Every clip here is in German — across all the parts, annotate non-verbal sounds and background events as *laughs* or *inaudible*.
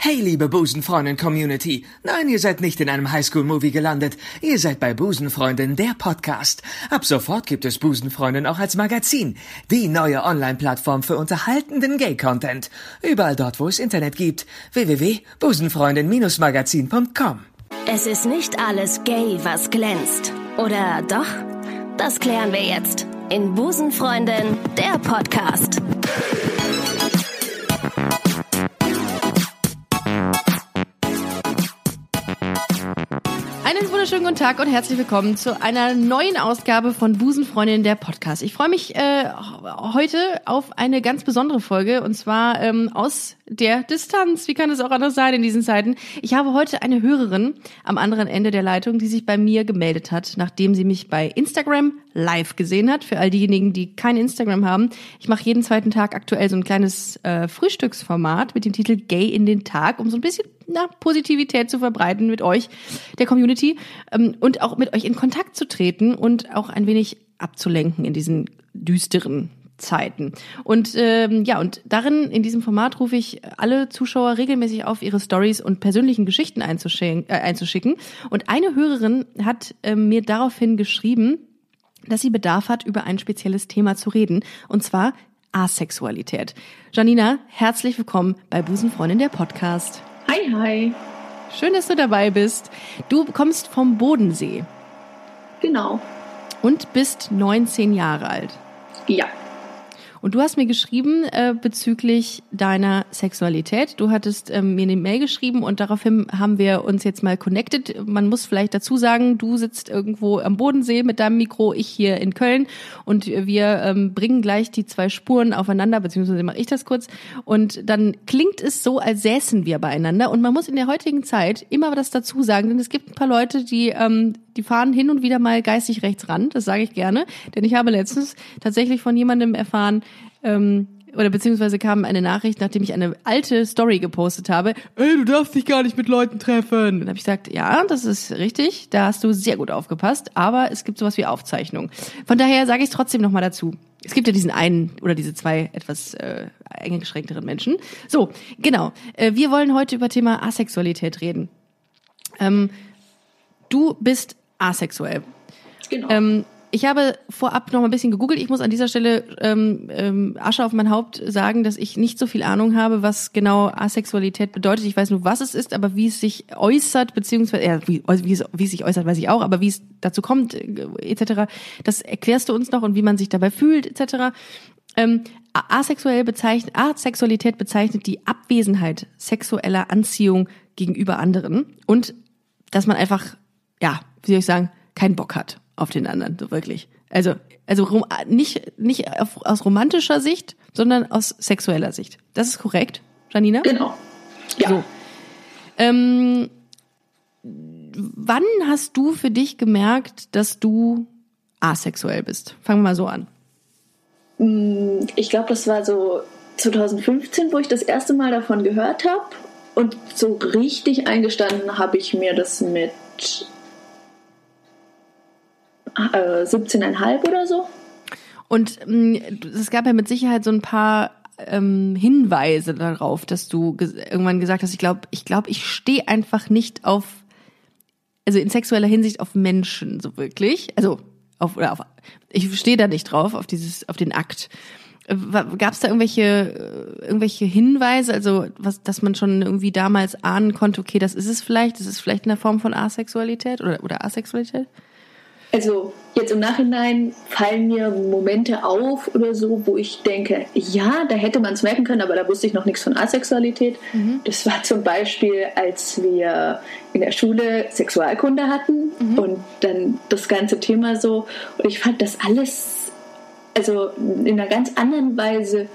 Hey, liebe Busenfreundin-Community. Nein, ihr seid nicht in einem Highschool-Movie gelandet. Ihr seid bei Busenfreundin, der Podcast. Ab sofort gibt es Busenfreundin auch als Magazin. Die neue Online-Plattform für unterhaltenden Gay-Content. Überall dort, wo es Internet gibt. www.busenfreundin-magazin.com Es ist nicht alles gay, was glänzt. Oder doch? Das klären wir jetzt in Busenfreundin, der Podcast. Wunderschönen guten Tag und herzlich willkommen zu einer neuen Ausgabe von Busenfreundin der Podcast. Ich freue mich äh, heute auf eine ganz besondere Folge und zwar ähm, aus der Distanz. Wie kann es auch anders sein in diesen Zeiten? Ich habe heute eine Hörerin am anderen Ende der Leitung, die sich bei mir gemeldet hat, nachdem sie mich bei Instagram live gesehen hat. Für all diejenigen, die kein Instagram haben. Ich mache jeden zweiten Tag aktuell so ein kleines äh, Frühstücksformat mit dem Titel Gay in den Tag, um so ein bisschen na, Positivität zu verbreiten mit euch, der Community, ähm, und auch mit euch in Kontakt zu treten und auch ein wenig abzulenken in diesen düsteren Zeiten. Und ähm, ja, und darin, in diesem Format, rufe ich alle Zuschauer regelmäßig auf, ihre Stories und persönlichen Geschichten einzuschicken. Äh, einzuschicken. Und eine Hörerin hat äh, mir daraufhin geschrieben, dass sie Bedarf hat, über ein spezielles Thema zu reden, und zwar Asexualität. Janina, herzlich willkommen bei Busenfreundin der Podcast. Hi, hi. Schön, dass du dabei bist. Du kommst vom Bodensee. Genau. Und bist 19 Jahre alt. Ja. Und du hast mir geschrieben äh, bezüglich deiner Sexualität. Du hattest ähm, mir eine Mail geschrieben und daraufhin haben wir uns jetzt mal connected. Man muss vielleicht dazu sagen, du sitzt irgendwo am Bodensee mit deinem Mikro, ich hier in Köln und wir ähm, bringen gleich die zwei Spuren aufeinander, beziehungsweise mache ich das kurz. Und dann klingt es so, als säßen wir beieinander. Und man muss in der heutigen Zeit immer das dazu sagen, denn es gibt ein paar Leute, die ähm, die fahren hin und wieder mal geistig rechts ran, das sage ich gerne, denn ich habe letztens tatsächlich von jemandem erfahren, ähm, oder beziehungsweise kam eine Nachricht, nachdem ich eine alte Story gepostet habe, ey, du darfst dich gar nicht mit Leuten treffen. Und habe ich gesagt, ja, das ist richtig, da hast du sehr gut aufgepasst, aber es gibt sowas wie Aufzeichnung. Von daher sage ich es trotzdem nochmal dazu. Es gibt ja diesen einen oder diese zwei etwas äh, enge geschränkteren Menschen. So, genau. Äh, wir wollen heute über Thema Asexualität reden. Ähm, du bist asexuell. Genau. Ähm, ich habe vorab noch mal ein bisschen gegoogelt. Ich muss an dieser Stelle ähm, ähm, Asche auf mein Haupt sagen, dass ich nicht so viel Ahnung habe, was genau Asexualität bedeutet. Ich weiß nur, was es ist, aber wie es sich äußert, beziehungsweise ja, wie, wie, es, wie es sich äußert, weiß ich auch, aber wie es dazu kommt, äh, etc., das erklärst du uns noch und wie man sich dabei fühlt, etc. Ähm, asexuell bezeichnet, Asexualität bezeichnet die Abwesenheit sexueller Anziehung gegenüber anderen und dass man einfach, ja, wie soll ich sagen, keinen Bock hat auf den anderen, so wirklich. Also, also nicht, nicht auf, aus romantischer Sicht, sondern aus sexueller Sicht. Das ist korrekt, Janina? Genau. Ja. So. Ähm, wann hast du für dich gemerkt, dass du asexuell bist? Fangen wir mal so an. Ich glaube, das war so 2015, wo ich das erste Mal davon gehört habe. Und so richtig eingestanden habe ich mir das mit äh, 17,5 oder so. Und ähm, es gab ja mit Sicherheit so ein paar ähm, Hinweise darauf, dass du irgendwann gesagt hast, ich glaube, ich glaube, ich stehe einfach nicht auf, also in sexueller Hinsicht auf Menschen so wirklich, also auf oder auf, ich stehe da nicht drauf auf dieses, auf den Akt. Gab es da irgendwelche irgendwelche Hinweise, also was, dass man schon irgendwie damals ahnen konnte, okay, das ist es vielleicht, das ist vielleicht eine Form von Asexualität oder oder Asexualität? Also jetzt im Nachhinein fallen mir Momente auf oder so, wo ich denke, ja, da hätte man es merken können, aber da wusste ich noch nichts von Asexualität. Mhm. Das war zum Beispiel, als wir in der Schule Sexualkunde hatten mhm. und dann das ganze Thema so. Und ich fand das alles, also in einer ganz anderen Weise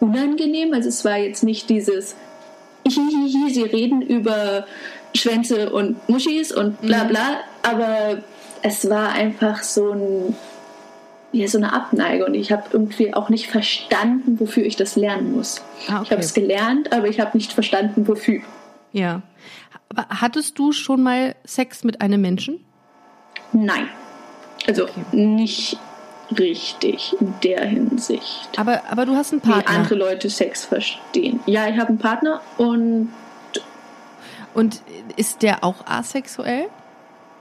unangenehm. Also es war jetzt nicht dieses, hihihi, sie reden über Schwänze und Muschis und bla mhm. bla, mhm. aber es war einfach so ein ja, so eine Abneigung. Und ich habe irgendwie auch nicht verstanden, wofür ich das lernen muss. Ah, okay. Ich habe es gelernt, aber ich habe nicht verstanden, wofür. Ja. Aber hattest du schon mal Sex mit einem Menschen? Nein. Also okay. nicht richtig in der Hinsicht. Aber, aber du hast einen Partner. Wie andere Leute Sex verstehen. Ja, ich habe einen Partner und Und ist der auch asexuell?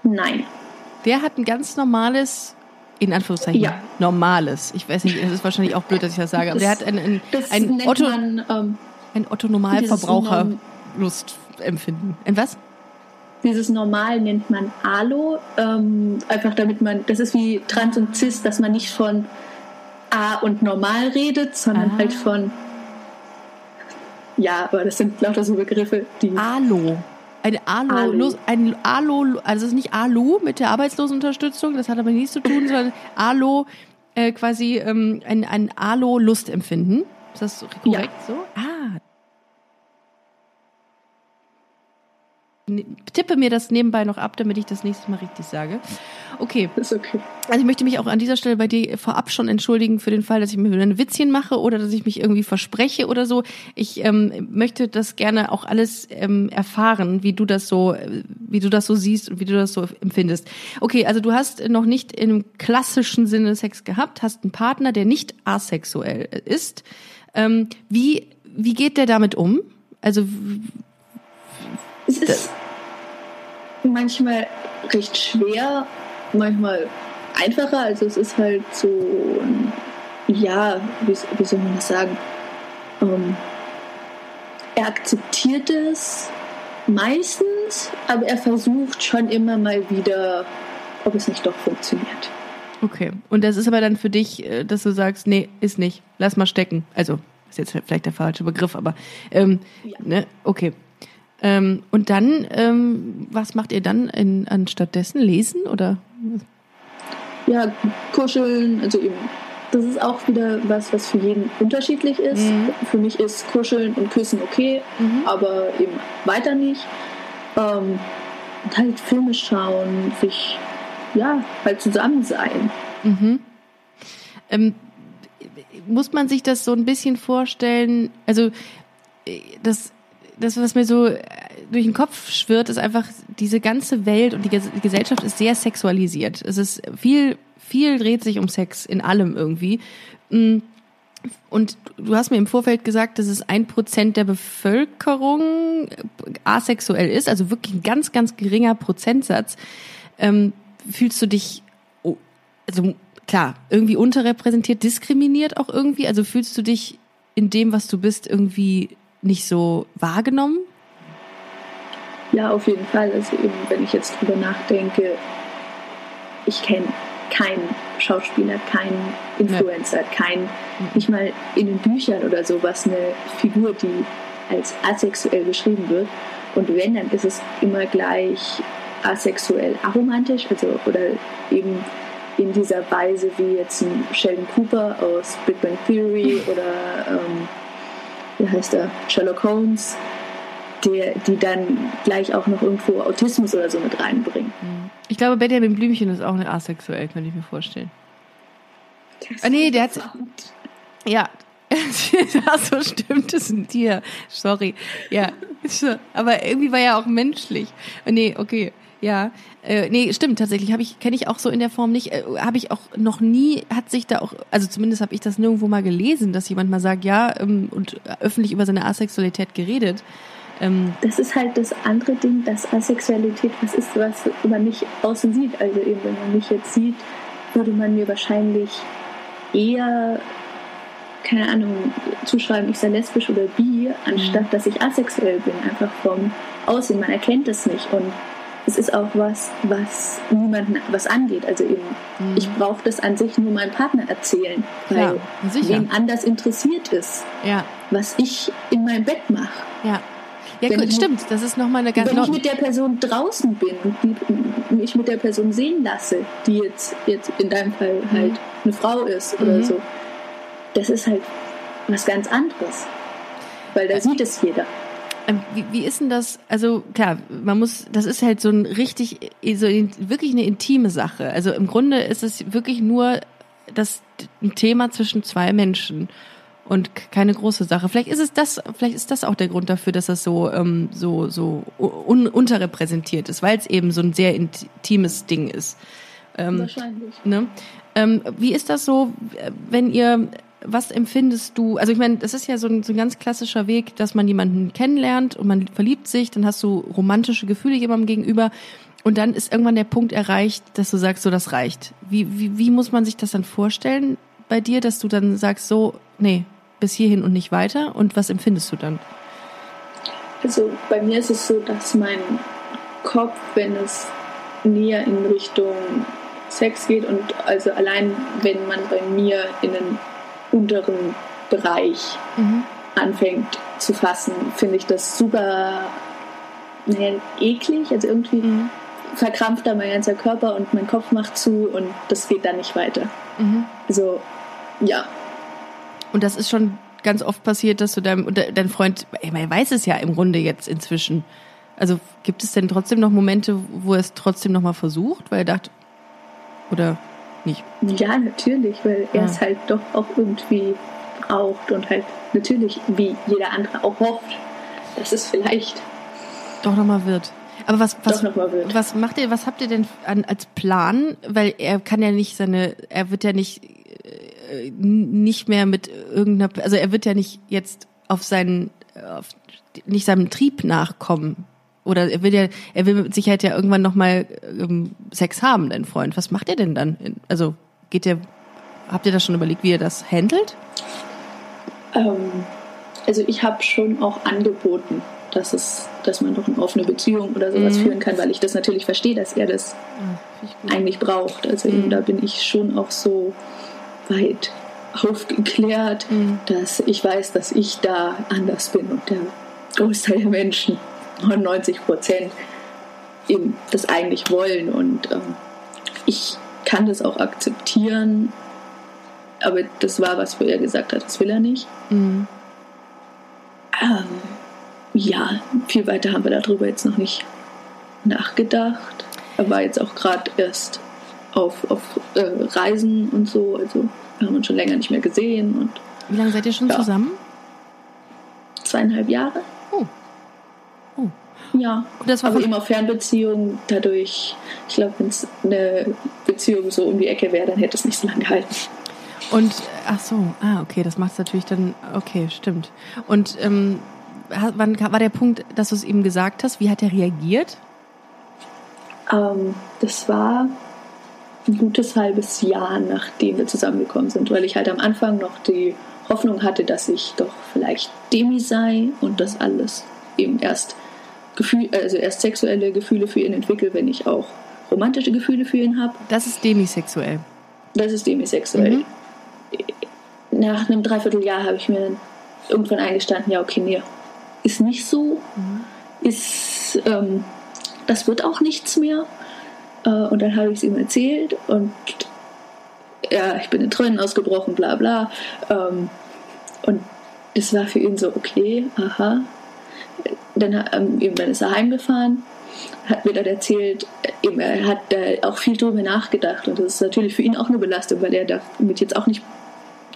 Nein. Der hat ein ganz normales, in Anführungszeichen, Ja. normales. Ich weiß nicht, es ist wahrscheinlich auch blöd, dass ich das sage, aber der hat ein, ein, Das ein Otto, man, ähm, ein Otto Normalverbraucher Lustempfinden. Ein was? dieses Normal nennt man Alo, ähm, einfach damit man, das ist wie Trans und Cis, dass man nicht von A und Normal redet, sondern Ah. halt von, ja, aber das sind lauter so Begriffe, die, Alo. Ein Alu. Los- ein Alo, also es ist nicht Alu mit der Arbeitslosenunterstützung, das hat aber nichts zu tun, sondern Alo, äh, quasi ähm, ein, ein Alo-Lustempfinden. Ist das korrekt so? Ah. Ne- Tippe mir das nebenbei noch ab, damit ich das nächste Mal richtig sage. Okay. ist okay. Also ich möchte mich auch an dieser Stelle bei dir vorab schon entschuldigen für den Fall, dass ich mir wieder ein Witzchen mache oder dass ich mich irgendwie verspreche oder so. Ich ähm, möchte das gerne auch alles ähm, erfahren, wie du das so, wie du das so siehst und wie du das so empfindest. Okay, also du hast noch nicht im klassischen Sinne Sex gehabt, hast einen Partner, der nicht asexuell ist. Ähm, wie wie geht der damit um? Also Es ist manchmal recht schwer, manchmal einfacher. Also es ist halt so, ja, wie, wie soll man das sagen? Ähm, er akzeptiert es meistens, aber er versucht schon immer mal wieder, ob es nicht doch funktioniert. Okay. Und das ist aber dann für dich, äh, dass du sagst, nee, ist nicht. Lass mal stecken. Also, ist jetzt vielleicht der falsche Begriff, aber ähm, Ja. ne, okay. Ähm, und dann, ähm, was macht ihr dann in, anstatt dessen? Lesen oder? Ja, kuscheln, also eben, das ist auch wieder was, was für jeden unterschiedlich ist. Mhm. Für mich ist kuscheln und küssen okay, Mhm. aber eben weiter nicht. Ähm, und halt Filme schauen, sich, ja, halt zusammen sein. Mhm. Ähm, muss man sich das so ein bisschen vorstellen? Also äh, das, das, was mir so äh, durch den Kopf schwirrt, ist einfach diese ganze Welt und die Ges- die Gesellschaft ist sehr sexualisiert. Es ist viel, viel dreht sich um Sex in allem irgendwie. Mm, Und du hast mir im Vorfeld gesagt, dass es ein Prozent der Bevölkerung asexuell ist, also wirklich ein ganz, ganz geringer Prozentsatz. Ähm, fühlst du dich, also klar, irgendwie unterrepräsentiert, diskriminiert auch irgendwie? Also fühlst du dich in dem, was du bist, irgendwie nicht so wahrgenommen? Ja, auf jeden Fall. Also eben, wenn ich jetzt drüber nachdenke, ich kenne keinen Schauspieler, keinen Influencer, keinen, nicht mal in den Büchern oder so, was eine Figur, die als asexuell beschrieben wird. Und wenn, dann ist es immer gleich asexuell aromantisch, also oder eben in dieser Weise wie jetzt ein Sheldon Cooper aus Big Bang Theory *laughs* oder ähm, wie heißt er, Sherlock Holmes, der, die dann gleich auch noch irgendwo Autismus oder so mit reinbringen. Ich glaube, Benjamin Blümchen ist auch eine asexuell, könnte ich mir vorstellen. Ah, nee, der hat- Ja. *laughs* Ach so stimmt es ein Tier. Sorry. Ja. Aber irgendwie war er auch menschlich. Nee, okay. Ja. Äh, nee, stimmt tatsächlich. Habe ich kenne ich auch so in der Form nicht. Äh, habe ich auch noch nie. Hat sich da auch. Also zumindest habe ich das nirgendwo mal gelesen, dass jemand mal sagt, ja ähm, und öffentlich über seine Asexualität geredet. Ähm, Das ist halt das andere Ding, dass Asexualität was ist, was man nicht außen sieht. Also eben, wenn man mich jetzt sieht, würde man mir wahrscheinlich eher, keine Ahnung, zuschreiben, ich sei lesbisch oder bi, anstatt dass ich asexuell bin, einfach vom Aussehen. Man erkennt es nicht und es ist auch was, was niemanden was angeht. Also eben, ich brauche das an sich nur meinem Partner erzählen, weil sicher. wen anders interessiert ist, ja, was ich in meinem Bett mache. ja. Ja, Wenn gut, ich- stimmt. Das ist nochmal eine ganz. Wenn ich mit der Person draußen bin und die, mich mit der Person sehen lasse, die jetzt, jetzt in deinem Fall halt eine Frau ist oder Mhm. so, das ist halt was ganz anderes. Weil da sieht es jeder. Ähm, Wie, wie ist denn das? Also klar, man muss, das ist halt so ein richtig, so in, wirklich eine intime Sache. Also im Grunde ist es wirklich nur das ein Thema zwischen zwei Menschen und keine große Sache. Vielleicht ist es das, vielleicht ist das auch der Grund dafür, dass das so ähm, so so un, unterrepräsentiert ist, weil es eben so ein sehr intimes Ding ist. Ähm, Wahrscheinlich. Ne? Ähm, wie ist das so, wenn ihr, was empfindest du? Also ich meine, das ist ja so ein, so ein ganz klassischer Weg, dass man jemanden kennenlernt und man verliebt sich, dann hast du romantische Gefühle jemandem gegenüber und dann ist irgendwann der Punkt erreicht, dass du sagst, so das reicht. Wie, wie, wie muss man sich das dann vorstellen bei dir, dass du dann sagst, so, nee, bis hierhin und nicht weiter? Und was empfindest du dann? Also bei mir ist es so, dass mein Kopf, wenn es näher in Richtung Sex geht und also allein wenn man bei mir in einen unteren Bereich mhm. anfängt zu fassen, finde ich das super naja, eklig. Also irgendwie mhm. verkrampft da mein ganzer Körper und mein Kopf macht zu und das geht dann nicht weiter. Mhm. Also ja. Und das ist schon ganz oft passiert, dass du deinem dein Freund, er weiß es ja im Grunde jetzt inzwischen. Also gibt es denn trotzdem noch Momente, wo er es trotzdem noch mal versucht, weil er dachte, oder nicht? Ja, natürlich, weil er es halt doch auch irgendwie braucht und halt natürlich, wie jeder andere auch hofft, dass es vielleicht doch noch mal wird. Aber was, was, was macht ihr, was habt ihr denn an, als Plan? Weil er kann ja nicht seine, er wird ja nicht nicht mehr mit irgendeiner, also er wird ja nicht jetzt auf seinen, auf, nicht seinem Trieb nachkommen. Oder er will ja, er will mit Sicherheit ja irgendwann nochmal ähm, Sex haben, dein Freund. Was macht er denn dann? Also geht der, habt ihr das schon überlegt, wie er das handelt? Ähm, also ich habe schon auch angeboten, dass es, dass man doch eine offene Beziehung oder sowas mhm. führen kann, weil ich das natürlich verstehe, dass er das ja, eigentlich braucht. Also mhm. eben, da bin ich schon auch so weit aufgeklärt, mhm. dass ich weiß, dass ich da anders bin und der Großteil der Menschen, 99 Prozent, eben das eigentlich wollen. Und ähm, ich kann das auch akzeptieren, aber das war, was er gesagt hat, das will er nicht. Mhm. Ähm, ja, viel weiter haben wir darüber jetzt noch nicht nachgedacht. Er war jetzt auch gerade erst auf, auf äh, Reisen und so. Also wir haben uns schon länger nicht mehr gesehen. Und, Wie lange seid ihr schon ja, zusammen? Zweieinhalb Jahre. Oh. Ja, das war aber immer Fernbeziehung. Dadurch, ich glaube, wenn es eine Beziehung so um die Ecke wäre, dann hätte es nicht so lange gehalten. Und ach so, ah, okay, das macht es natürlich dann, okay, stimmt. Und ähm, wann war der Punkt, dass du es ihm gesagt hast? Wie hat er reagiert? Ähm, das war ein gutes halbes Jahr, nachdem wir zusammengekommen sind, weil ich halt am Anfang noch die Hoffnung hatte, dass ich doch vielleicht Demi sei und das alles eben erst Gefühl, also erst sexuelle Gefühle für ihn entwickle, wenn ich auch romantische Gefühle für ihn habe. Das ist demisexuell. Das ist demisexuell. Mhm. Nach einem Dreivierteljahr habe ich mir dann irgendwann eingestanden, ja, okay, nee, ist nicht so, mhm. ist, ähm, das wird auch nichts mehr. Äh, und dann habe ich es ihm erzählt und ja, ich bin in Tränen ausgebrochen, bla bla. Ähm, und das war für ihn so, okay, aha. Dann, ähm, eben, dann ist er heimgefahren, hat mir dann erzählt, eben, er hat da auch viel drüber nachgedacht und das ist natürlich für ihn auch eine Belastung, weil er damit jetzt auch nicht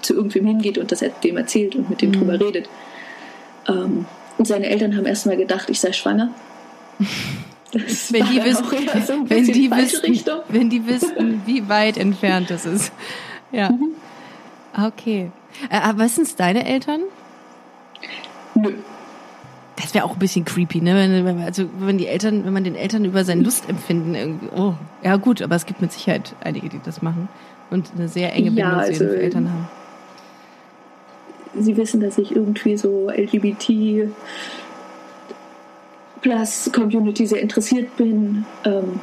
zu irgendwem hingeht und das dem erzählt und mit dem mhm. drüber redet. Ähm, und seine Eltern haben erstmal gedacht, ich sei schwanger. *laughs* wenn die, wissen, so *laughs* wenn, die wissen wenn die wissen, wie weit entfernt das ist. Ja. Mhm. Okay. Äh, aber was sind deine Eltern? Nö. Das wäre auch ein bisschen creepy, ne? Wenn, also wenn die Eltern, wenn man den Eltern über sein Lustempfinden irgendwie, oh, ja gut, aber es gibt mit Sicherheit einige, die das machen und eine sehr enge Bindung ja, also, zu ihren Eltern haben. Sie wissen, dass ich irgendwie so LGBT Plus-Community sehr interessiert bin. Ähm,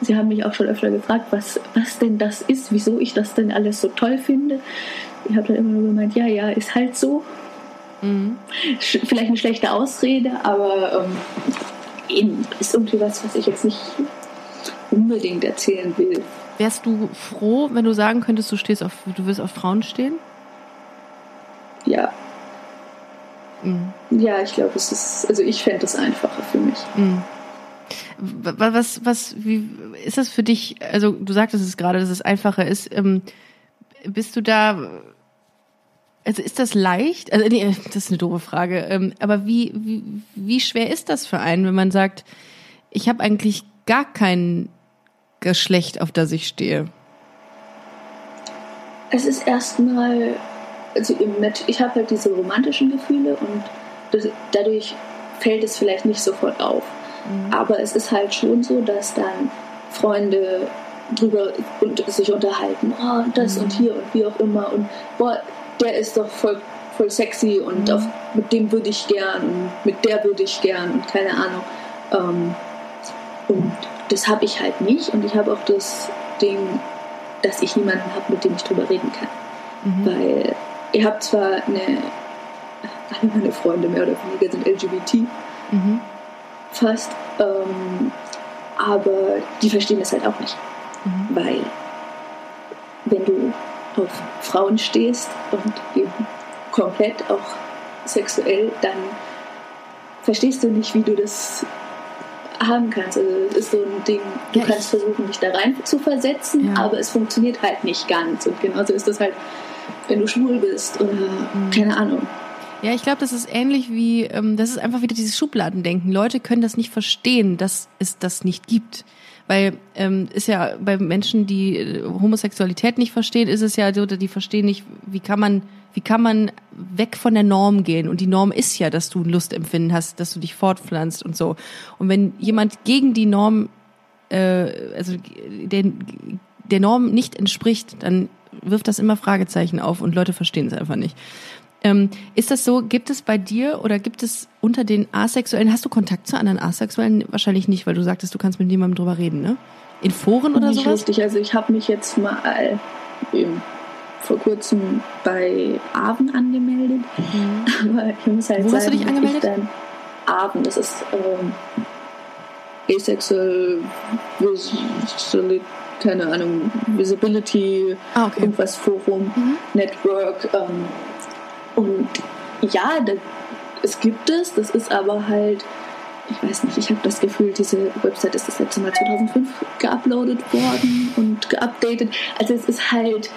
sie haben mich auch schon öfter gefragt, was, was denn das ist, wieso ich das denn alles so toll finde. Ich habe dann immer nur gemeint, ja, ja, ist halt so. Mhm. Vielleicht eine schlechte Ausrede, aber ähm, ist irgendwie was, was ich jetzt nicht unbedingt erzählen will. Wärst du froh, wenn du sagen könntest, du stehst auf, du willst auf Frauen stehen? Ja. Mhm. Ja, ich glaube, es ist, also ich fände es einfacher für mich. Mhm. Was, was, wie ist das für dich? Also du sagtest es gerade, dass es einfacher ist. Ähm, bist du da? Also ist das leicht? Also nee, das ist eine doofe Frage. Ähm, aber wie, wie, wie schwer ist das für einen, wenn man sagt, ich habe eigentlich gar kein Geschlecht, auf das ich stehe? Es ist erstmal also ich habe halt diese romantischen Gefühle und das, dadurch fällt es vielleicht nicht sofort auf. Mhm. Aber es ist halt schon so, dass dann Freunde drüber und sich unterhalten, oh, das mhm. und hier und wie auch immer und boah, der ist doch voll, voll sexy und mhm. auf, mit dem würde ich gern, mit der würde ich gern und keine Ahnung. Ähm, und das habe ich halt nicht und ich habe auch das Ding, dass ich niemanden habe, mit dem ich drüber reden kann. Mhm. Weil ihr habt zwar eine, alle meine Freunde mehr oder weniger sind LGBT, mhm. fast, ähm, aber die verstehen das halt auch nicht. Mhm. Weil wenn du auf Frauen stehst und eben komplett auch sexuell, dann verstehst du nicht, wie du das haben kannst. Also es ist so ein Ding, du ja, kannst versuchen, dich da rein zu versetzen, ja. aber es funktioniert halt nicht ganz. Und genauso ist das halt, wenn du schwul bist oder mhm. keine Ahnung. Ja, ich glaube, das ist ähnlich wie, ähm, das ist einfach wieder dieses Schubladendenken. Leute können das nicht verstehen, dass es das nicht gibt. Weil ähm, ist ja bei Menschen, die äh, Homosexualität nicht verstehen, ist es ja so, die verstehen nicht, wie kann man, wie kann man weg von der Norm gehen? Und die Norm ist ja, dass du ein Lustempfinden hast, dass du dich fortpflanzt und so. Und wenn jemand gegen die Norm, äh, also den, der Norm nicht entspricht, dann wirft das immer Fragezeichen auf und Leute verstehen es einfach nicht. Ähm, ist das so, gibt es bei dir oder gibt es unter den Asexuellen, hast du Kontakt zu anderen Asexuellen? Wahrscheinlich nicht, weil du sagtest, du kannst mit niemandem drüber reden, ne? In Foren oder nicht sowas? Richtig, also ich habe mich jetzt mal eben vor kurzem bei Aven angemeldet. Mhm. *laughs* Aber ich muss halt Wo sagen, hast du dich angemeldet? Dann Aven, das ist ähm, Asexual Visibility, keine Ahnung, Visibility, ah, okay. irgendwas Forum, mhm. Network. Ähm, und ja, es gibt es, das ist aber halt, ich weiß nicht, ich habe das Gefühl, diese Website ist das letzte Mal 2005 geuploadet worden und geupdatet. Also es ist halt,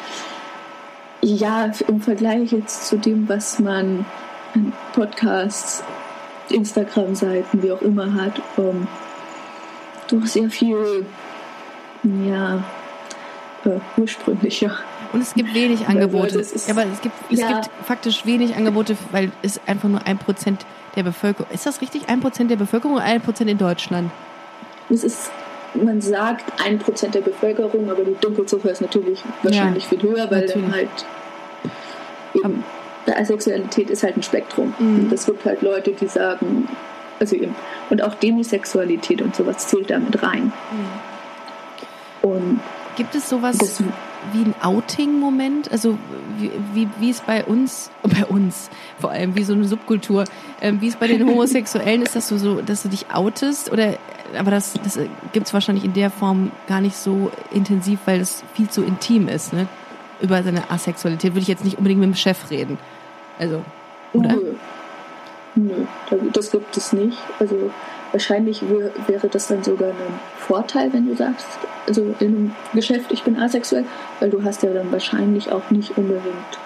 ja, im Vergleich jetzt zu dem, was man an Podcasts, Instagram-Seiten, wie auch immer hat, ähm, doch sehr viel, ja, äh, ursprünglicher. Und es gibt wenig Angebote. Ja, aber es gibt, es ja. gibt faktisch wenig Angebote, weil es einfach nur ein Prozent der Bevölkerung. Ist das richtig? Ein Prozent der Bevölkerung oder ein Prozent in Deutschland? Es ist, man sagt ein Prozent der Bevölkerung, aber die Dunkelziffer ist natürlich wahrscheinlich ja, viel höher, weil dann halt eben, Asexualität ist halt ein Spektrum. Mhm. Es gibt halt Leute, die sagen, also eben, und auch Demisexualität und sowas zählt damit rein. Mhm. Und Gibt es sowas? Das, wie ein Outing-Moment? Also wie, wie, wie es bei uns, *laughs* bei uns vor allem, wie so eine Subkultur, äh, wie es bei den *laughs* Homosexuellen ist, dass du so, dass du dich outest oder aber das, das gibt es wahrscheinlich in der Form gar nicht so intensiv, weil es viel zu intim ist, ne? Über seine Asexualität würde ich jetzt nicht unbedingt mit dem Chef reden. Also, oder? Nö. Nö, das gibt es nicht. Also wahrscheinlich wäre das dann sogar ein Vorteil, wenn du sagst, also in einem Geschäft, ich bin asexuell, weil du hast ja dann wahrscheinlich auch nicht unbedingt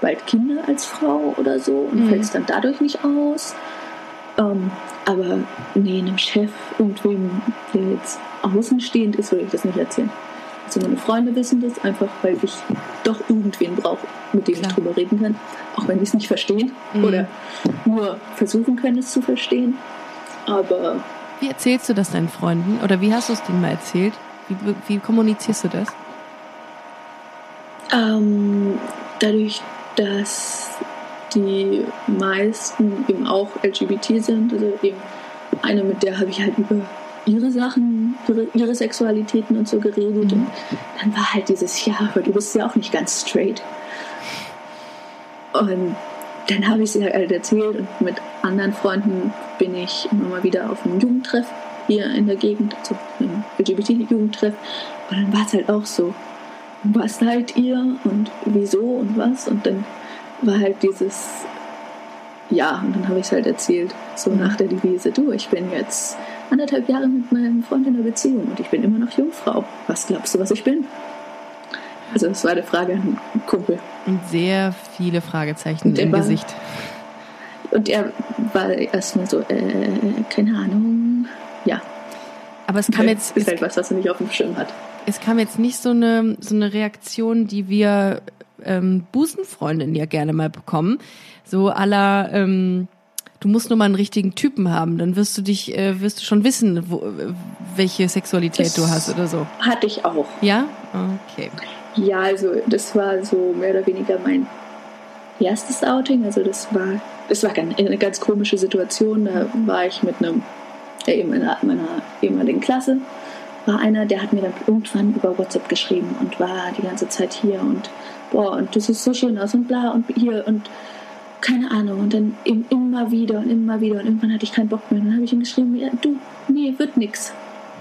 bald Kinder als Frau oder so und mhm. fällst dann dadurch nicht aus. Ähm, aber nee, einem Chef, irgendwem, der jetzt außenstehend ist, würde ich das nicht erzählen. Also meine Freunde wissen das einfach, weil ich doch irgendwen brauche, mit dem Klar. ich drüber reden kann. Auch wenn die es nicht verstehen mhm. oder nur versuchen können, es zu verstehen. Aber. Wie erzählst du das deinen Freunden? Oder wie hast du es denen mal erzählt? Wie, wie kommunizierst du das? Ähm, dadurch, dass die meisten eben auch LGBT sind, also eben eine, mit der habe ich halt über ihre Sachen, ihre, ihre Sexualitäten und so geredet. Mhm. Und dann war halt dieses, ja, aber du bist ja auch nicht ganz straight. Und dann habe ich sie halt erzählt und mit anderen Freunden bin ich immer mal wieder auf einem Jugendtreff hier in der Gegend, also einem LGBT-Jugendtreff. Und dann war es halt auch so, was seid ihr und wieso und was? Und dann war halt dieses, ja, und dann habe ich es halt erzählt, so mhm. nach der Devise, du, ich bin jetzt anderthalb Jahre mit meinem Freund in einer Beziehung und ich bin immer noch Jungfrau. Was glaubst du, was ich bin? Also das war eine Frage an einen Kumpel. Und sehr viele Fragezeichen im war, Gesicht. Und er war erstmal so, äh, keine Ahnung, ja. Aber es kam jetzt. Ist halt was, was er nicht auf dem Schirm hat. Es kam jetzt nicht so eine, so eine Reaktion, die wir ähm, Busenfreundinnen ja gerne mal bekommen. So aller, ähm, du musst nur mal einen richtigen Typen haben, dann wirst du dich, äh, wirst du schon wissen, wo, welche Sexualität Das du hast oder so. Hatte ich auch. Ja? Okay. Ja, also das war so mehr oder weniger mein erstes Outing. Also das war, das war eine ganz komische Situation. Da war ich mit einem, ja, eben meiner, meiner ehemaligen Klasse, war einer, der hat mir dann irgendwann über WhatsApp geschrieben und war die ganze Zeit hier und boah, und das ist so schön aus und bla und hier und keine Ahnung. Und dann eben immer wieder und immer wieder und irgendwann hatte ich keinen Bock mehr. Und dann habe ich ihm geschrieben, ja, du, nee, wird nix.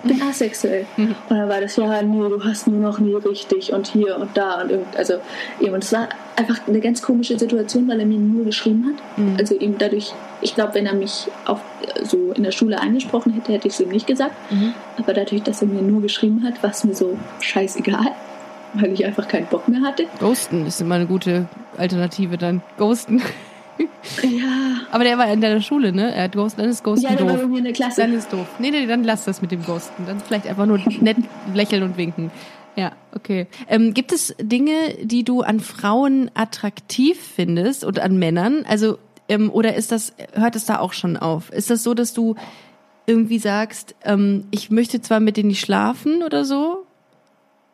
Bin asexuell. Und dann war das, ja, nee, du hast nur noch nie richtig und hier und da und irgend, also eben, und es war einfach eine ganz komische Situation, weil er mir nur geschrieben hat. Also eben dadurch, ich glaube, wenn er mich auch so in der Schule angesprochen hätte, hätte ich es ihm nicht gesagt. Aber dadurch, dass er mir nur geschrieben hat, war es mir so scheißegal, weil ich einfach keinen Bock mehr hatte. Ghosten ist immer eine gute Alternative dann. Ghosten. Ja, Aber der war in deiner Schule, ne? Er hat Ghosten, dann ist Ghosten ja der war doof. bei mir in der Klasse. Dann ist doof. Nee, nee, dann lass das mit dem Ghosten. Dann vielleicht einfach nur nett lächeln und winken. Ja, okay. Ähm, gibt es Dinge, die du an Frauen attraktiv findest und an Männern? Also, ähm, oder ist das, hört es da auch schon auf? Ist das so, dass du irgendwie sagst, ähm, ich möchte zwar mit denen nicht schlafen oder so?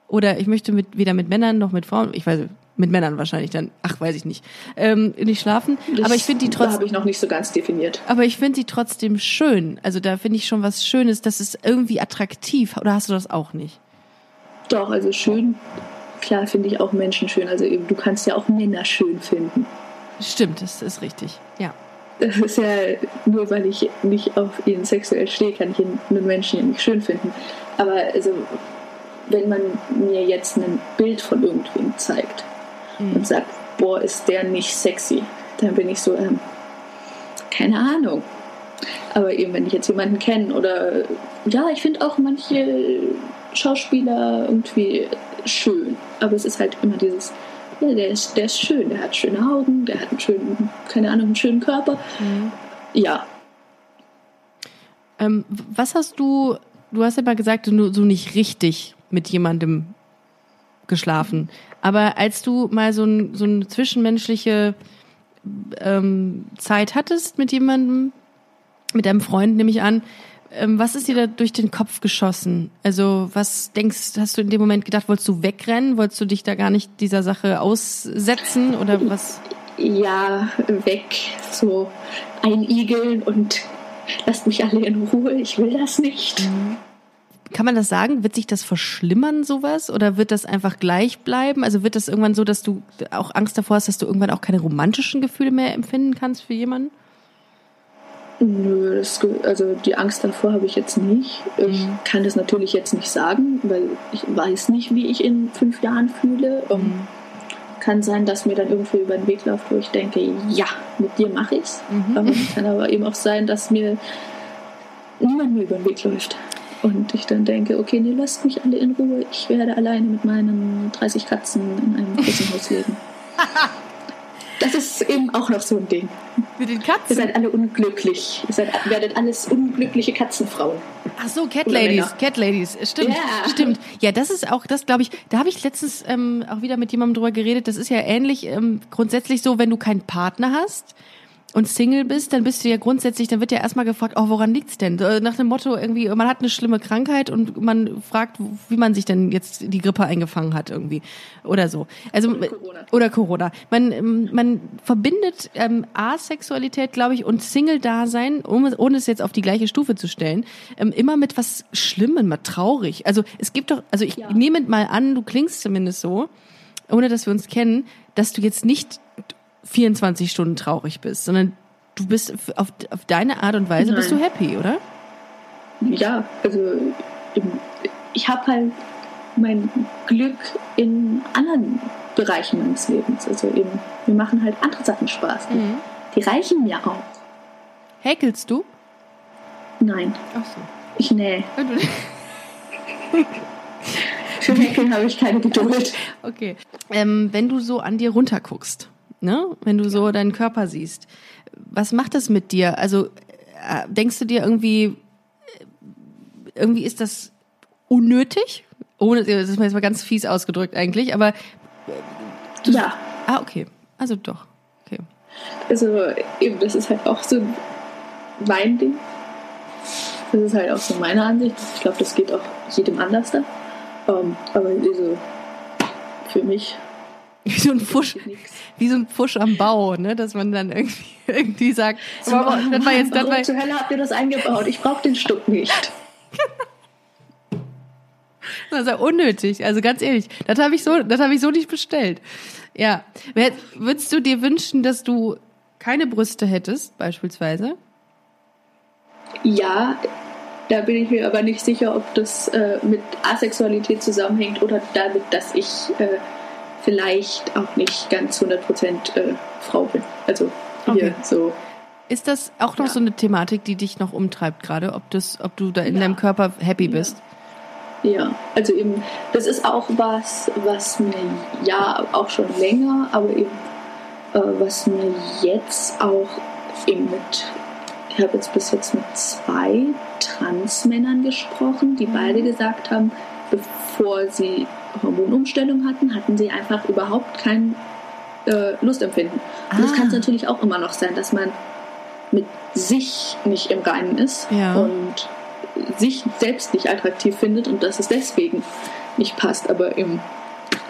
Oder ich möchte mit, weder mit Männern noch mit Frauen, ich weiß, mit Männern wahrscheinlich dann, ach, weiß ich nicht, ähm, nicht schlafen. Das aber ich finde die trotzdem. habe ich noch nicht so ganz definiert. Aber ich finde sie trotzdem schön. Also da finde ich schon was Schönes. Das ist irgendwie attraktiv. Oder hast du das auch nicht? Doch, also schön. Klar finde ich auch Menschen schön. Also eben, du kannst ja auch Männer schön finden. Stimmt, das ist richtig. Ja. Das ist ja nur, weil ich nicht auf ihn sexuell stehe, kann ich ihn- einen Menschen ja nicht schön finden. Aber also, wenn man mir jetzt ein Bild von irgendwem zeigt und sagt, boah, ist der nicht sexy, dann bin ich so, ähm, keine Ahnung. Aber eben, wenn ich jetzt jemanden kenne oder ja, ich finde auch manche Schauspieler irgendwie schön. Aber es ist halt immer dieses, ja, der ist, der ist schön, der hat schöne Augen, der hat einen schönen, keine Ahnung, einen schönen Körper. Ja, Ähm, was hast du, du hast ja mal gesagt, du so nicht richtig mit jemandem geschlafen. Aber als du mal so, ein, so eine zwischenmenschliche ähm, Zeit hattest mit jemandem, mit deinem Freund, nehme ich an, ähm, was ist dir da durch den Kopf geschossen? Also was denkst, hast du in dem Moment gedacht, wolltest du wegrennen? Wolltest du dich da gar nicht dieser Sache aussetzen oder was? ja, weg, so einigeln und lasst mich alle in Ruhe, ich will das nicht. Kann man das sagen? Wird sich das verschlimmern, sowas? Oder wird das einfach gleich bleiben? Also wird das irgendwann so, dass du auch Angst davor hast, dass du irgendwann auch keine romantischen Gefühle mehr empfinden kannst für jemanden? Nö, das, also die Angst davor habe ich jetzt nicht. Ich kann das natürlich jetzt nicht sagen, weil ich weiß nicht, wie ich in fünf Jahren fühle. Ähm, Kann sein, dass mir dann irgendwo über den Weg läuft, wo ich denke, ja, mit dir mache ich's. Aber kann aber eben auch sein, dass mir niemand mehr über den Weg läuft. Und ich dann denke, okay, nee, lasst mich alle in Ruhe. Ich werde alleine mit meinen 30 Katzen in einem Katzenhaus leben. *laughs* Das ist eben auch noch so ein Ding. Mit den Ihr Katzen? seid alle unglücklich. Ihr seid, werdet alles unglückliche Katzenfrauen. Ach so, Cat Oder Ladies, Männer. Cat Ladies. Stimmt, Ja. stimmt. Ja, das ist auch, das glaube ich, da habe ich letztens ähm, auch wieder mit jemandem drüber geredet. Das ist ja ähnlich ähm, grundsätzlich so, wenn du keinen Partner hast und Single bist, dann bist du ja grundsätzlich, dann wird ja erstmal gefragt, oh, woran liegt's denn? Nach dem Motto irgendwie, man hat eine schlimme Krankheit und man fragt, wie man sich denn jetzt die Grippe eingefangen hat irgendwie oder so. Also Oder Corona. oder Corona. Man man verbindet ähm, Asexualität, glaube ich, und Single-Dasein, um, ohne es jetzt auf die gleiche Stufe zu stellen, ähm, immer mit was Schlimmem, mal traurig. Also es gibt doch, also ich Ja. nehme mal an, du klingst zumindest so, ohne dass wir uns kennen, dass du jetzt nicht 24 Stunden traurig bist, sondern du bist auf, auf deine Art und Weise bist du Nein. happy, oder? Ja, also ich habe halt mein Glück in anderen Bereichen meines Lebens. Also eben, mir machen halt andere Sachen Spaß. Die reichen mir auch. Häkelst du? Nein, Ach so. ich nähe. Für Häkeln habe ich keine Geduld. *laughs* Okay. Ähm, wenn du so an dir runterguckst, ne? Wenn du so deinen Körper siehst, was macht das mit dir? Also äh, denkst du dir irgendwie, äh, irgendwie ist das unnötig. Ohne, das ist jetzt mal ganz fies ausgedrückt eigentlich, aber. Du, ja. Ah, okay. Also doch. Okay. Also eben, das ist halt auch so mein Ding. Das ist halt auch so meine Ansicht. Ich glaube, das geht auch jedem anders da. Um, ähm, aber also, für mich. Wie so ein Fusch, wie so ein Fusch am Bau, ne? Dass man dann irgendwie, *laughs* irgendwie sagt, so, aber, oh, das war jetzt, das war, zur Hölle habt ihr das eingebaut? Ich brauche den Stuck nicht. *laughs* Das ist ja unnötig. Also ganz ehrlich, das habe ich so, das habe ich so nicht bestellt. Ja, würdest du dir wünschen, dass du keine Brüste hättest, beispielsweise? Ja, da bin ich mir aber nicht sicher, ob das äh, mit Asexualität zusammenhängt oder damit, dass ich äh, vielleicht auch nicht ganz 100% äh, Frau bin. Also hier okay. so. Ist das auch noch ja. so eine Thematik, die dich noch umtreibt gerade, ob, das, ob du da in ja. deinem Körper happy bist? Ja. ja, also eben, das ist auch was, was mir ja auch schon länger, aber eben äh, was mir jetzt auch eben mit ich habe jetzt bis jetzt mit zwei Transmännern gesprochen, die beide gesagt haben, bevor sie Hormonumstellung hatten, hatten sie einfach überhaupt kein äh, Lustempfinden. Ah. Und es kann natürlich auch immer noch sein, dass man mit sich nicht im Reinen ist ja. und sich selbst nicht attraktiv findet und dass es deswegen nicht passt. Aber eben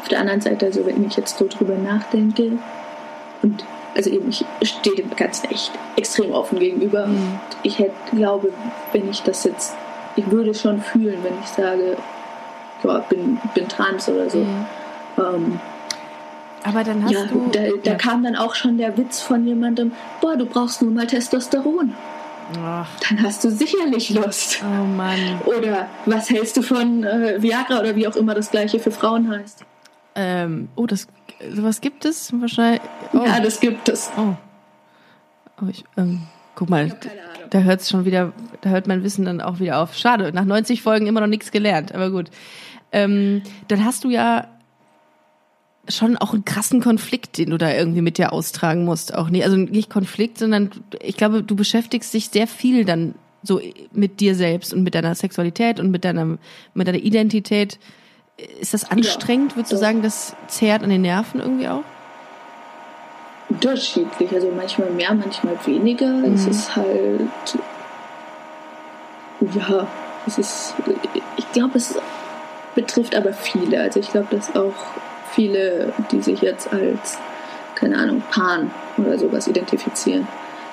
auf der anderen Seite, also wenn ich jetzt so drüber nachdenke und also eben, ich stehe dem Ganzen echt extrem offen gegenüber. Mhm. Und ich hätte, glaube, wenn ich das jetzt, ich würde schon fühlen, wenn ich sage, ja, bin, bin trans oder so. Mhm. Ähm, aber dann hast ja, du. Da, da ja. kam dann auch schon der Witz von jemandem: Boah, du brauchst nur mal Testosteron. Ach. Dann hast du sicherlich Lust. Oh Mann. Oder was hältst du von äh, Viagra oder wie auch immer das gleiche für Frauen heißt? Ähm, oh, das sowas gibt es wahrscheinlich. Oh. Ja, das gibt es. Oh. oh ich, ähm, guck mal, da hört es schon wieder, da hört mein Wissen dann auch wieder auf. Schade, nach 90 Folgen immer noch nichts gelernt, aber gut. Ähm, dann hast du ja schon auch einen krassen Konflikt, den du da irgendwie mit dir austragen musst. Auch nicht, also nicht Konflikt, sondern ich glaube, du beschäftigst dich sehr viel dann so mit dir selbst und mit deiner Sexualität und mit deiner, mit deiner Identität. Ist das anstrengend? Ja, Würdest du sagen, das zehrt an den Nerven irgendwie auch? Unterschiedlich, also manchmal mehr, manchmal weniger. Mhm. Es ist halt, ja, es ist, ich glaube, es betrifft aber viele. Also ich glaube, dass auch viele, die sich jetzt als, keine Ahnung, Pan oder sowas identifizieren,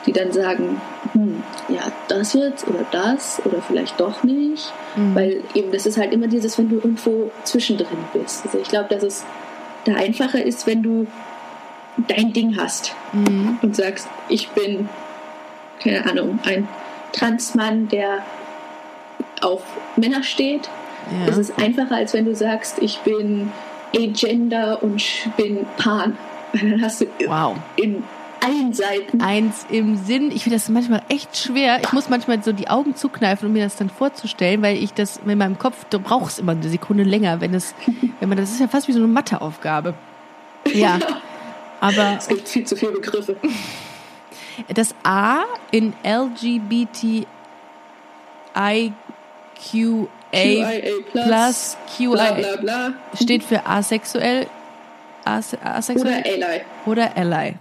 die dann sagen, hm, ja, das jetzt oder das oder vielleicht doch nicht. Mhm. Weil eben das ist halt immer dieses, wenn du irgendwo zwischendrin bist. Also ich glaube, dass es da einfacher ist, wenn du dein Ding hast mhm. und sagst, ich bin, keine Ahnung, ein Transmann, der auf Männer steht. Ja. Es ist einfacher, als wenn du sagst, ich bin Agender und bin Pan. Dann hast du wow. in allen Seiten. Eins im Sinn. Ich finde das manchmal echt schwer. Ich muss manchmal so die Augen zukneifen, um mir das dann vorzustellen, weil ich das in meinem Kopf, du brauchst immer eine Sekunde länger, wenn das, *laughs* wenn man, das ist ja fast wie so eine Matheaufgabe. Ja. *laughs* Aber. Es gibt viel zu viele Begriffe. Das A in LGBTIQA plus QIA bla, bla, bla. steht für asexuell, asexuell oder Ally. Oder Ally.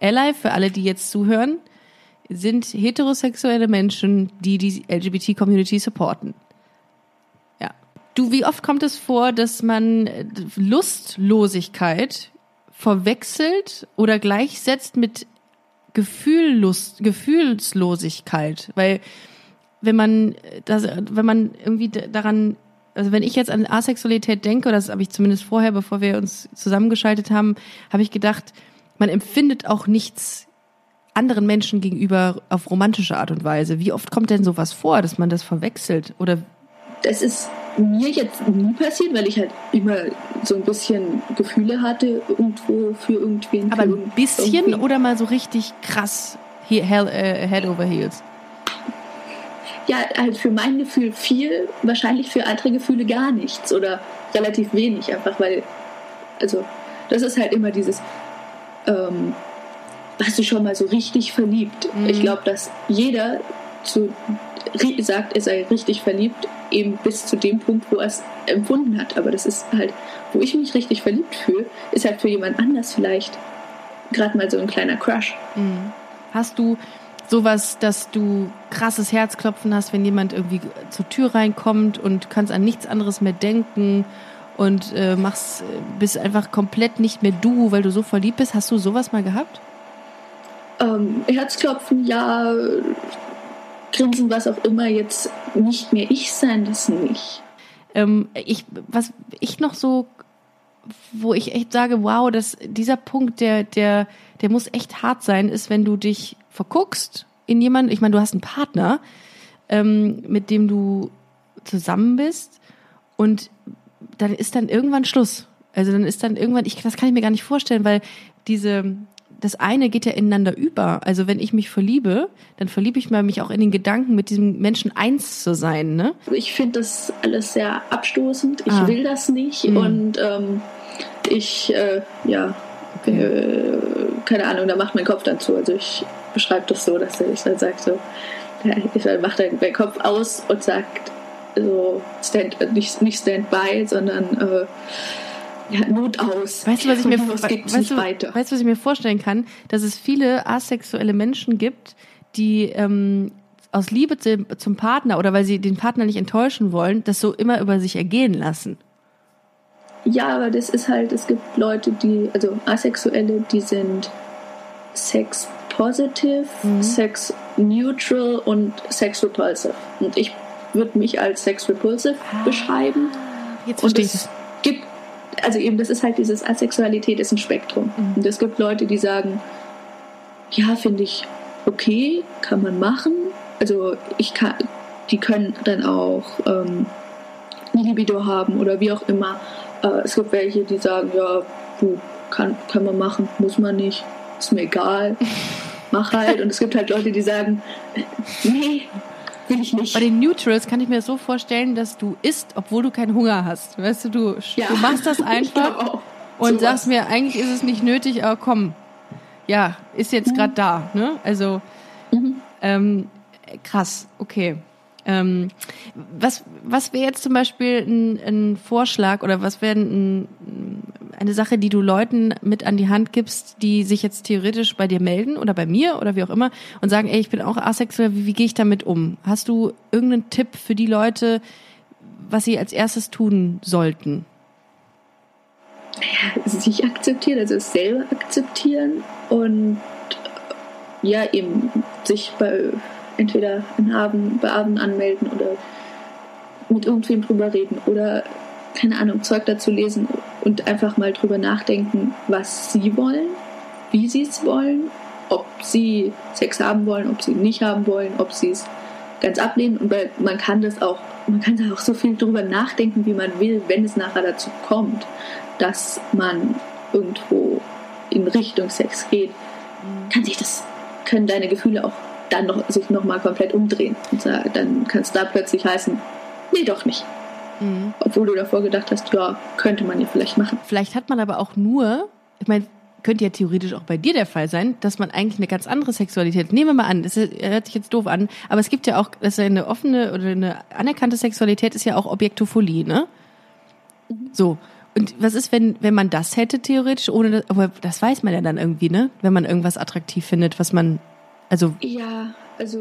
Ally, für alle, die jetzt zuhören, sind heterosexuelle Menschen, die die LGBT-Community supporten. Ja. Du, wie oft kommt es vor, dass man äh, Lustlosigkeit verwechselt oder gleichsetzt mit Gefühllust, Gefühlslosigkeit? Weil wenn man das, wenn man irgendwie daran also wenn ich jetzt an Asexualität denke, oder das habe ich zumindest vorher, bevor wir uns zusammengeschaltet haben, habe ich gedacht, man empfindet auch nichts anderen Menschen gegenüber auf romantische Art und Weise. Wie oft kommt denn sowas vor, dass man das verwechselt? Oder das ist mir jetzt nie passiert, weil ich halt immer so ein bisschen Gefühle hatte irgendwo für irgendwen. Aber ein bisschen irgendwie. oder mal so richtig krass hell, äh, Head over Heels? Ja, halt für mein Gefühl viel, wahrscheinlich für andere Gefühle gar nichts oder relativ wenig, einfach weil, also das ist halt immer dieses, ähm, warst du schon mal so richtig verliebt? Mhm. Ich glaube, dass jeder zu, sagt, er sei richtig verliebt, eben bis zu dem Punkt, wo er es empfunden hat. Aber das ist halt, wo ich mich richtig verliebt fühle, ist halt für jemand anders vielleicht gerade mal so ein kleiner Crush. Mhm. Hast du sowas, dass du krasses Herzklopfen hast, wenn jemand irgendwie zur Tür reinkommt und kannst an nichts anderes mehr denken und äh, machst, bist einfach komplett nicht mehr du, weil du so verliebt bist. Hast du sowas mal gehabt? Ähm, Herzklopfen, ja, Grinsen, was auch immer, jetzt nicht mehr ich sein, das nicht. Ähm, ich, was ich noch so, wo ich echt sage, wow, dass dieser Punkt, der, der, der muss echt hart sein, ist, wenn du dich verguckst in jemanden, ich meine, du hast einen Partner, ähm, mit dem du zusammen bist und dann ist dann irgendwann Schluss. Also dann ist dann irgendwann, ich, das kann ich mir gar nicht vorstellen, weil diese, das eine geht ja ineinander über. Also wenn ich mich verliebe, dann verliebe ich mich auch in den Gedanken, mit diesem Menschen eins zu sein. Ne? Ich finde das alles sehr abstoßend. Ich ah. will das nicht mhm. und ähm, ich, äh, ja, okay. äh, keine Ahnung, da macht mein Kopf dann zu. Also ich beschreibe das so, dass ich dann sage so, ja, ich mache dann meinen Kopf aus und sagt so stand, nicht, nicht Standby, sondern äh, ja, Not aus. Weißt du, was ich mir, weißt, du, weißt, du, was ich mir vorstellen kann? Dass es viele asexuelle Menschen gibt, die ähm, aus Liebe zum Partner oder weil sie den Partner nicht enttäuschen wollen, das so immer über sich ergehen lassen. Ja, aber das ist halt, es gibt Leute, die, also Asexuelle, die sind sex positive, mhm. sex neutral und sex repulsive. Und ich würde mich als sex repulsive ah, beschreiben. Jetzt verstehe ich es. Gibt, also eben, das ist halt dieses Asexualität ist ein Spektrum. Mhm. Und es gibt Leute, die sagen, ja, finde ich okay, kann man machen. Also ich kann, die können dann auch ähm, Libido haben oder wie auch immer. Äh, es gibt welche, die sagen, ja, puh, kann, kann man machen, muss man nicht, ist mir egal, *laughs* mach halt. Und es gibt halt Leute, die sagen, nee, will ich nicht. Bei den Neutrals kann ich mir so vorstellen, dass du isst, obwohl du keinen Hunger hast. Weißt du, du, ja. du machst das *laughs* einfach und so sagst was. mir, eigentlich ist es nicht nötig, aber komm, ja, ist jetzt mhm. gerade da. Ne? Also mhm. ähm, krass, okay. Ähm, was was wäre jetzt zum Beispiel ein, ein Vorschlag oder was wäre ein, eine Sache, die du Leuten mit an die Hand gibst, die sich jetzt theoretisch bei dir melden oder bei mir oder wie auch immer und sagen, ey, ich bin auch asexuell, wie, wie gehe ich damit um? Hast du irgendeinen Tipp für die Leute, was sie als erstes tun sollten? Sich akzeptieren, also es selber akzeptieren und ja, eben sich bei entweder in Abend, bei Abend anmelden oder mit irgendwem drüber reden oder keine Ahnung, Zeug dazu lesen und einfach mal drüber nachdenken, was sie wollen, wie sie es wollen, ob sie Sex haben wollen, ob sie nicht haben wollen, ob sie es ganz ablehnen. Und weil man kann das auch, man kann da auch so viel drüber nachdenken, wie man will, wenn es nachher dazu kommt, dass man irgendwo in Richtung Sex geht, kann sich das, können deine Gefühle auch dann noch, sich nochmal komplett umdrehen. Und dann kann es da plötzlich heißen, nee, doch nicht. Mhm. Obwohl du davor gedacht hast, ja, könnte man ja vielleicht machen. Vielleicht hat man aber auch nur, ich meine, könnte ja theoretisch auch bei dir der Fall sein, dass man eigentlich eine ganz andere Sexualität, nehmen wir mal an, das hört sich jetzt doof an, aber es gibt ja auch, dass eine offene oder eine anerkannte Sexualität ist ja auch Objektophilie, ne? Mhm. So. Und was ist, wenn, wenn man das hätte theoretisch, ohne das, aber das weiß man ja dann irgendwie, ne? Wenn man irgendwas attraktiv findet, was man, also. Ja, also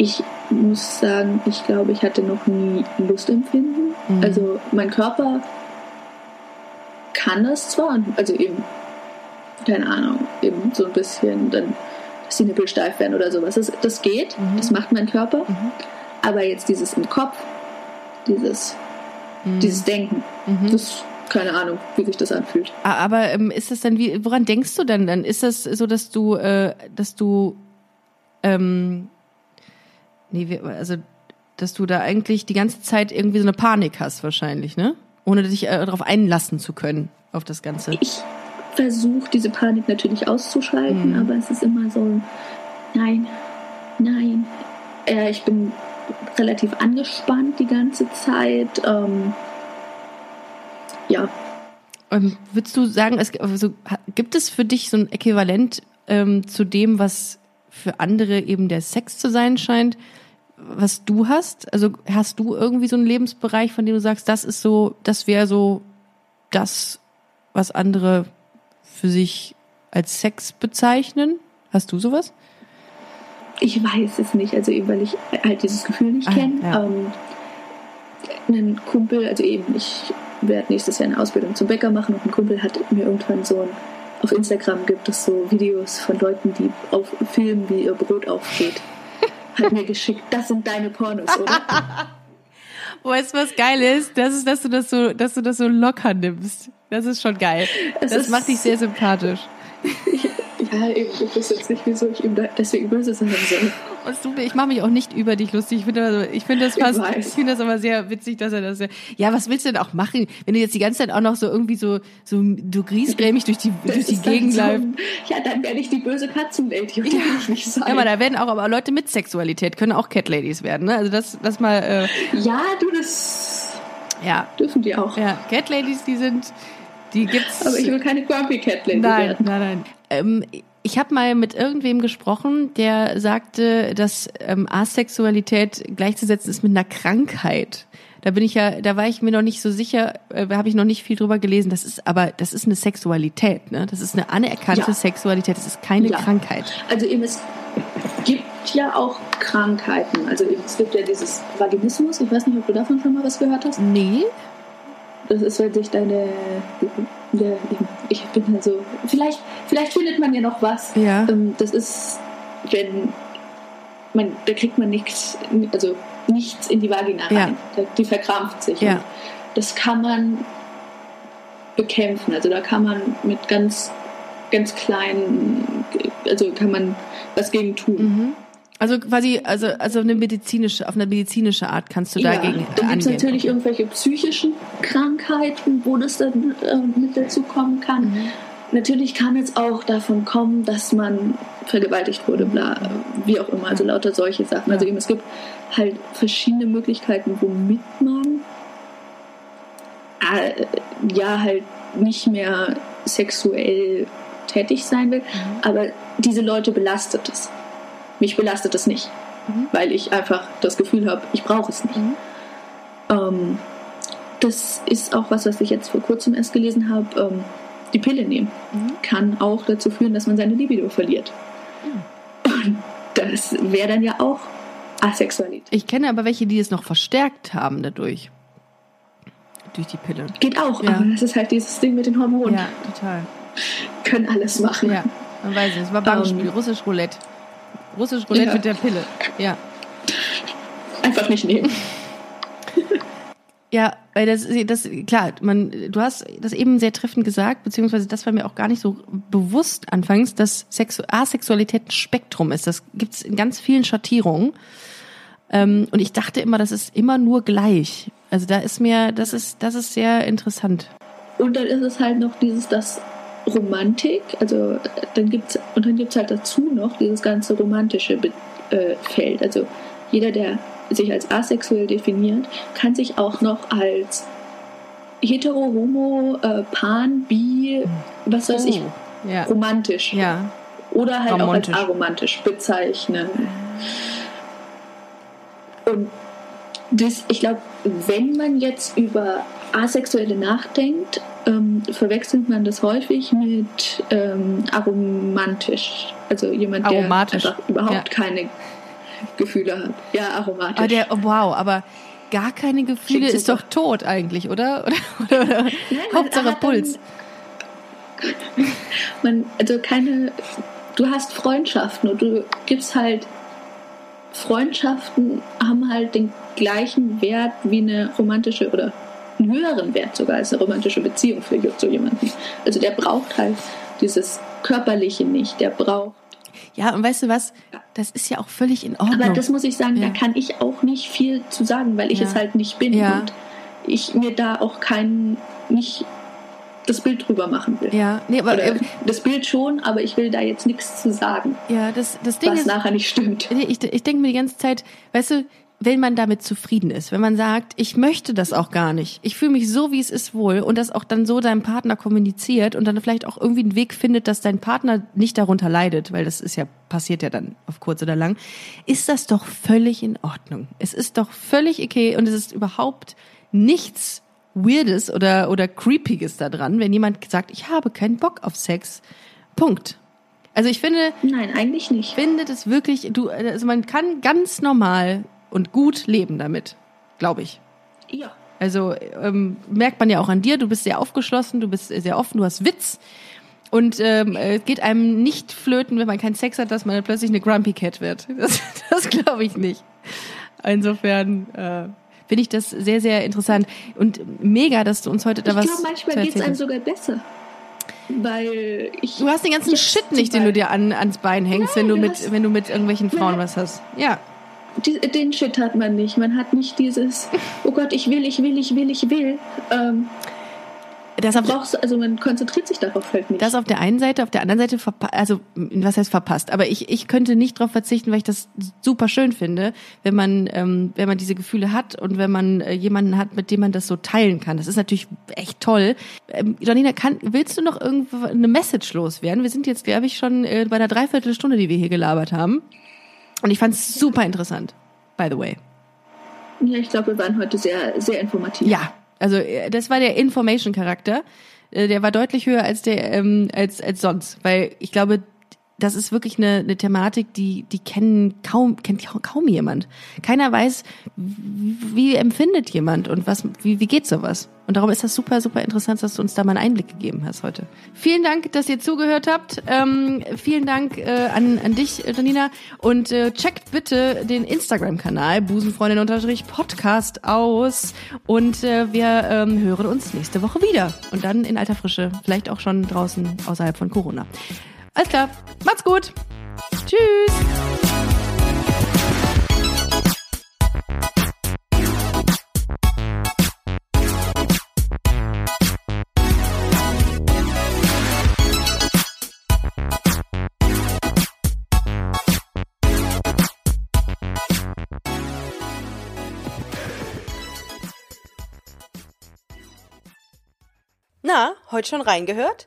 ich muss sagen, ich glaube, ich hatte noch nie Lustempfinden. Mhm. Also mein Körper kann das zwar, also eben, keine Ahnung, eben so ein bisschen, dann, dass die Nippel steif werden oder sowas. Das, das geht, mhm. das macht mein Körper. Mhm. Aber jetzt dieses im Kopf, dieses, mhm. dieses Denken, mhm. das keine Ahnung, wie sich das anfühlt. Aber ähm, ist das dann wie, woran denkst du denn dann? Ist das so, dass du, äh, dass du ähm, Nee, also, dass du da eigentlich die ganze Zeit irgendwie so eine Panik hast wahrscheinlich, ne? Ohne dich äh, darauf einlassen zu können, auf das Ganze. Ich versuche diese Panik natürlich auszuschalten, mhm. aber es ist immer so, nein, nein. Äh, ich bin relativ angespannt die ganze Zeit. Ähm, ja. Ähm, würdest du sagen, es, also, gibt es für dich so ein Äquivalent ähm, zu dem, was für andere eben der Sex zu sein scheint? was du hast? Also hast du irgendwie so einen Lebensbereich, von dem du sagst, das ist so, das wäre so das, was andere für sich als Sex bezeichnen? Hast du sowas? Ich weiß es nicht, also eben weil ich halt dieses Gefühl nicht Ah, kenne. ja. Ähm, ein Kumpel, also eben, ich werde nächstes Jahr eine Ausbildung zum Bäcker machen und ein Kumpel hat mir irgendwann so ein, auf Instagram gibt es so Videos von Leuten, die auf filmen, wie ihr Brot aufgeht. *laughs* Hat mir geschickt, das sind deine Pornos, oder? *laughs* Weißt du, was geil ist? Das ist, dass du das so, dass du das so locker nimmst. Das ist schon geil. Es das macht dich sehr sympathisch. *laughs* ja, ich wusste jetzt nicht, wieso ich ihm da deswegen böse sein soll. Und mir- ich mache mich auch nicht über dich lustig. Ich finde also, ich finde das Ich fast, ich, weiß. finde das aber sehr witzig, dass er das. Ja, was willst du denn auch machen, wenn du jetzt die ganze Zeit auch noch so irgendwie so, so du griesgrämig *laughs* durch die Das durch die Gegend so läufst? Ja, dann werde ich die böse Katzenlady die will ich nicht sein. Ja, aber da werden auch aber Leute mit Sexualität können auch Cat Ladies werden. Ne? Also das, das mal, äh, ja, du, das ja, dürfen die auch. ja, Cat Ladies, die sind, die gibt's. Aber ich will keine Grumpy Cat Lady Nein, werden. nein, nein. Ähm, ich habe mal mit irgendwem gesprochen, der sagte, dass ähm, Asexualität gleichzusetzen ist mit einer Krankheit. Da bin ich ja, da war ich mir noch nicht so sicher, äh, habe ich noch nicht viel drüber gelesen. Das ist aber, das ist eine Sexualität, ne? Das ist eine anerkannte Ja. Sexualität. Das ist keine Ja. Krankheit. Also eben, es gibt ja auch Krankheiten. Also eben, es gibt ja dieses Vaginismus. Ich weiß nicht, ob du davon schon mal was gehört hast. Nee. Das ist, wenn sich deine... Ja, ich bin also... Vielleicht, vielleicht findet man ja noch was. Ja. Ähm, Das ist, wenn... Man, da kriegt man nichts, also nichts in die Vagina Ja. rein. Da- Die verkrampft sich. Ja. Das kann man bekämpfen. Also da kann man mit ganz, ganz kleinen, also kann man was gegen tun. Mhm. Also quasi, also, also eine medizinische, auf eine medizinische Art kannst du dagegen dann gibt es natürlich irgendwelche psychischen Krankheiten, wo das dann äh, mit dazu kommen kann. Mhm. Natürlich kann es auch davon kommen, dass man vergewaltigt wurde, bla, wie auch immer, also lauter solche Sachen. Also eben, es gibt halt verschiedene Möglichkeiten, womit man äh, ja halt nicht mehr sexuell tätig sein will, aber diese Leute belastet es. Mich belastet es nicht, Mhm. weil ich einfach das Gefühl habe, ich brauche es nicht. Mhm. Ähm, das ist auch was, was ich jetzt vor kurzem erst gelesen habe. Ähm, die Pille nehmen Mhm. kann auch dazu führen, dass man seine Libido verliert. Und das wäre dann ja auch Asexualität. Ich kenne aber welche, die es noch verstärkt haben dadurch. Durch die Pille. Geht auch, Ja. aber das ist halt dieses Ding mit den Hormonen. Ja, total. Können alles machen. Ja, man weiß es. Es war Bankspiel, Ähm, russisch Roulette. Russisch Roulette Ja. mit der Pille. Ja. Einfach nicht nehmen. Ja, weil das, das, klar, man, du hast das eben sehr treffend gesagt, beziehungsweise das war mir auch gar nicht so bewusst anfangs, dass Sexu Asexualität ein Spektrum ist. Das gibt's in ganz vielen Schattierungen. Ähm, und ich dachte immer, das ist immer nur gleich. Also da ist mir, das ist, das ist sehr interessant. Und dann ist es halt noch dieses, das Romantik, also dann gibt's, und dann gibt es halt dazu noch dieses ganze romantische Be äh, Feld. Also jeder, der sich als asexuell definiert, kann sich auch noch als hetero, homo, äh, pan, bi, was weiß ich, Oh, ja. romantisch Ja. oder halt Romantisch. auch als aromantisch bezeichnen. Und das, ich glaube, wenn man jetzt über Asexuelle nachdenkt, ähm, verwechselt man das häufig mit ähm, aromantisch. Also jemand, der einfach überhaupt Ja. keine Gefühle hat. Ja, aromatisch. Aber der, oh, wow, aber gar keine Gefühle ist doch tot eigentlich, oder? *laughs* Oder, oder, Nein, Hauptsache hat dann- Puls. *laughs* man, also keine, du hast Freundschaften und du gibst halt, Freundschaften haben halt den gleichen Wert wie eine romantische oder einen höheren Wert sogar als eine romantische Beziehung für so jemanden. Also der braucht halt dieses Körperliche nicht, der braucht. Ja, und weißt du was? Das ist ja auch völlig in Ordnung. Aber das muss ich sagen, Ja. da kann ich auch nicht viel zu sagen, weil ich Ja. es halt nicht bin Ja. und ich mir da auch kein, nicht das Bild drüber machen will. ja, nee, aber Oder äh, das Bild schon, aber ich will da jetzt nichts zu sagen, ja, das, das Ding was ist, nachher nicht stimmt. Ich, ich denke mir die ganze Zeit, weißt du, wenn man damit zufrieden ist, wenn man sagt, ich möchte das auch gar nicht, ich fühle mich so, wie es ist wohl und das auch dann so deinem Partner kommuniziert und dann vielleicht auch irgendwie einen Weg findet, dass dein Partner nicht darunter leidet, weil das ist ja passiert ja dann auf kurz oder lang, ist das doch völlig in Ordnung. Es ist doch völlig okay und es ist überhaupt nichts Weirdes oder, oder Creepiges da dran, wenn jemand sagt, ich habe keinen Bock auf Sex. Punkt. Also ich finde. Nein, eigentlich nicht. Ich finde das wirklich, du, also man kann ganz normal und gut leben damit. Glaube ich. Ja. Also ähm, merkt man ja auch an dir, du bist sehr aufgeschlossen, du bist sehr offen, du hast Witz. Und ähm, es geht einem nicht flöten, wenn man keinen Sex hat, dass man dann plötzlich eine Grumpy Cat wird. *laughs* Das, das glaube ich nicht. Insofern äh, finde ich das sehr, sehr interessant und mega, dass du uns heute da ich was. Ich glaube, manchmal geht es einem sogar besser. Weil ich. Du hast den ganzen Shit nicht, den du dir an, ans Bein hängst, Nein, wenn du, du mit, wenn du mit irgendwelchen Frauen was hast. Ja. Die, den Shit hat man nicht. Man hat nicht dieses, oh Gott, ich will, ich will, ich will, ich will. Ähm, das auf, brauchst, also man konzentriert sich darauf halt nicht. Das auf der einen Seite, auf der anderen Seite, also was heißt verpasst? Aber ich, ich könnte nicht darauf verzichten, weil ich das super schön finde, wenn man, ähm, wenn man diese Gefühle hat und wenn man äh, jemanden hat, mit dem man das so teilen kann. Das ist natürlich echt toll. Ähm, Janina, kann, willst du noch irgendwo eine Message loswerden? Wir sind jetzt, glaube ich, schon äh, bei der Dreiviertelstunde, die wir hier gelabert haben. Und ich fand es super interessant, by the way. Ja, ich glaube, wir waren heute sehr, sehr informativ. Ja, also äh, das war der Information-Charakter. Äh, der war deutlich höher als der ähm, als als sonst, weil ich glaube, das ist wirklich eine, eine Thematik, die die kennen kaum kennt kaum jemand. Keiner weiß, wie, empfindet jemand und was wie wie geht sowas. Und darum ist das super super interessant, dass du uns da mal einen Einblick gegeben hast heute. Vielen Dank, dass ihr zugehört habt. Ähm, vielen Dank äh, an an dich, Janina und äh, checkt bitte den Instagram-Kanal Busenfreundin-Podcast aus und äh, wir ähm, hören uns nächste Woche wieder und dann in alter Frische, vielleicht auch schon draußen außerhalb von Corona. Alles klar. Macht's gut. Tschüss. Na, heute schon reingehört?